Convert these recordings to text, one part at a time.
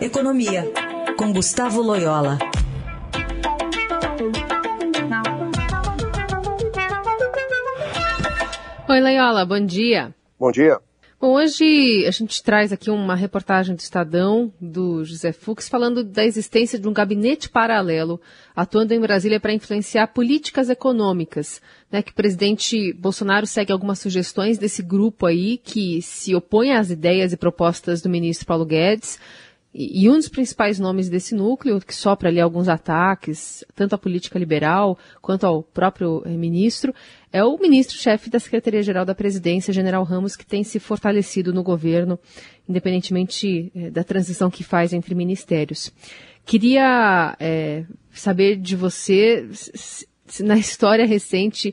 Economia, com Gustavo Loyola. Oi, Loyola, bom dia. Bom dia. Bom, hoje a gente traz aqui uma reportagem do Estadão, do José Fux, falando da existência de um gabinete paralelo atuando em Brasília para influenciar políticas econômicas, né, que o presidente Bolsonaro segue algumas sugestões desse grupo aí que se opõe às ideias e propostas do ministro Paulo Guedes, e, um dos principais nomes desse núcleo, que sopra ali alguns ataques, tanto à política liberal quanto ao próprio eh, ministro, é o ministro-chefe da Secretaria-Geral da Presidência, General Ramos, que tem se fortalecido no governo, independentemente eh, da transição que faz entre ministérios. Queria é, saber de você, se, se na história recente,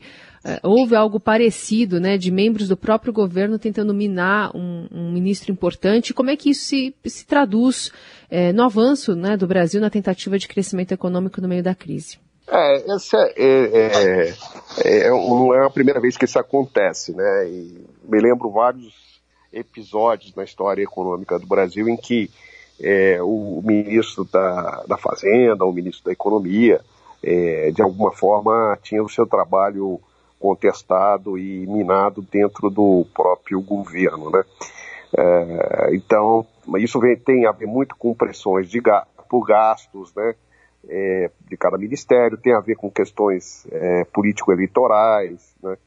houve algo parecido, né, de membros do próprio governo tentando minar um ministro importante. Como é que isso se, se traduz é, no avanço né, do Brasil na tentativa de crescimento econômico no meio da crise? É, essa é, é, é, é não é a primeira vez que isso acontece, né? E me lembro vários episódios na história econômica do Brasil em que é, o ministro da, da Fazenda, o ministro da Economia, é, de alguma forma tinha o seu trabalho contestado e minado dentro do próprio governo, né? É, então, isso vem, tem a ver muito com pressões de, por gastos, né? É, de cada ministério, tem a ver com questões é, político-eleitorais, né?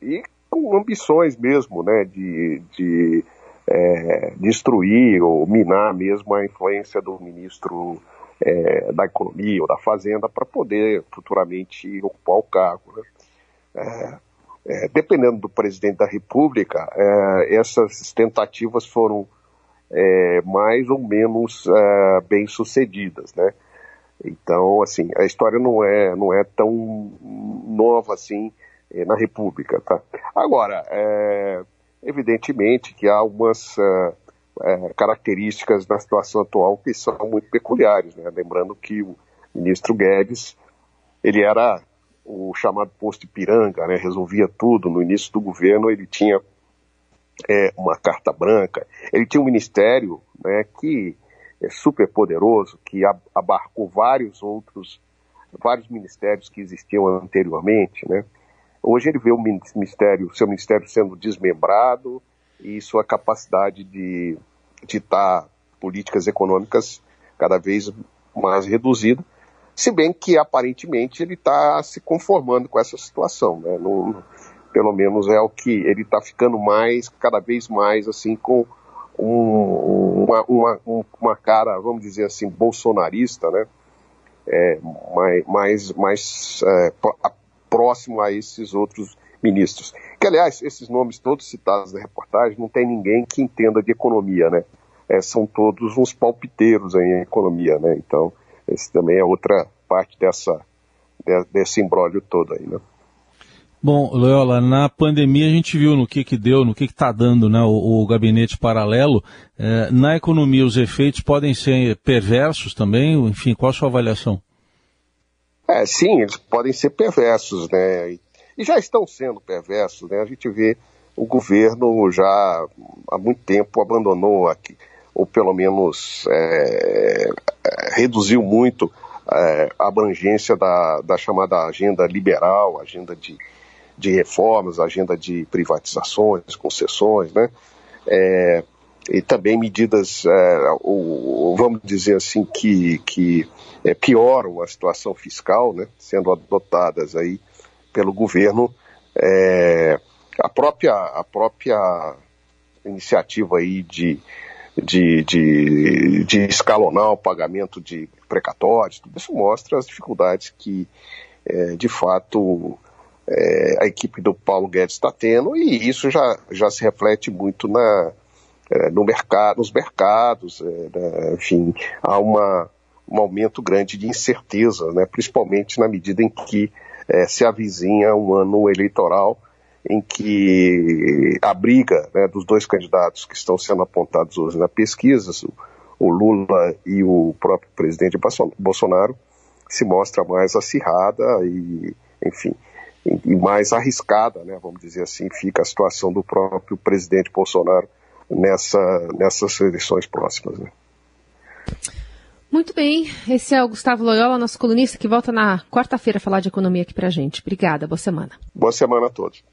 E com ambições mesmo, né? De, de é, destruir ou minar mesmo a influência do ministro é, da Economia ou da Fazenda para poder futuramente ocupar o cargo, né? É, é, dependendo do presidente da República, é, essas tentativas foram é, mais ou menos é, bem sucedidas, né? Então, assim, a história não é, não é tão nova assim é, na República, tá? Agora, evidentemente que há algumas características da situação atual que são muito peculiares, né? Lembrando que o ministro Guedes, ele era o chamado posto Ipiranga, né, resolvia tudo. No início do governo ele tinha é, uma carta branca, ele tinha um ministério né, que é super poderoso, que abarcou vários outros, vários ministérios que existiam anteriormente, né. Hoje ele vê o ministério, seu ministério sendo desmembrado e sua capacidade de ditar políticas econômicas cada vez mais reduzida se bem que aparentemente ele está se conformando com essa situação, né? Pelo menos é o que ele está ficando mais, cada vez mais assim com um, uma, uma, uma, cara, vamos dizer assim, bolsonarista, né? É, mais mais, mais é, próximo a esses outros ministros. Que, aliás, esses nomes todos citados na reportagem, não tem ninguém que entenda de economia, né? É, são todos uns palpiteiros em economia, né? Então, esse também é outra parte dessa, desse embrólio todo aí, né? Bom, Loyola, na pandemia a gente viu no que que deu, no que que está dando né, o, o, gabinete paralelo. É, na economia os efeitos podem ser perversos também? Enfim, qual a sua avaliação? É, sim, eles podem ser perversos, né? E, e já estão sendo perversos, né? A gente vê o governo já há muito tempo abandonou aqui, ou pelo menos é, reduziu muito é, a abrangência da, da chamada agenda liberal, agenda de, de reformas, agenda de privatizações, concessões, né? É, e também medidas, é, ou, vamos dizer assim, que, que é, pioram a situação fiscal, né? Sendo adotadas aí pelo governo. É, a própria, a própria iniciativa aí de de, de, de escalonar o pagamento de precatórios, tudo isso mostra as dificuldades que, é, de fato, é, a equipe do Paulo Guedes está tendo, e isso já, já se reflete muito na, é, no mercado, nos mercados, é, né, enfim, há uma, um aumento grande de incerteza, né, principalmente na medida em que é, se avizinha um ano eleitoral em que a briga né, dos dois candidatos que estão sendo apontados hoje na pesquisa, o Lula e o próprio presidente Bolsonaro, se mostra mais acirrada e, enfim, e mais arriscada, né, vamos dizer assim, fica a situação do próprio presidente Bolsonaro nessa, nessas eleições próximas. Né. Muito bem, esse é o Gustavo Loyola, nosso colunista, que volta na quarta-feira a falar de economia aqui pra gente. Obrigada, boa semana. Boa semana a todos.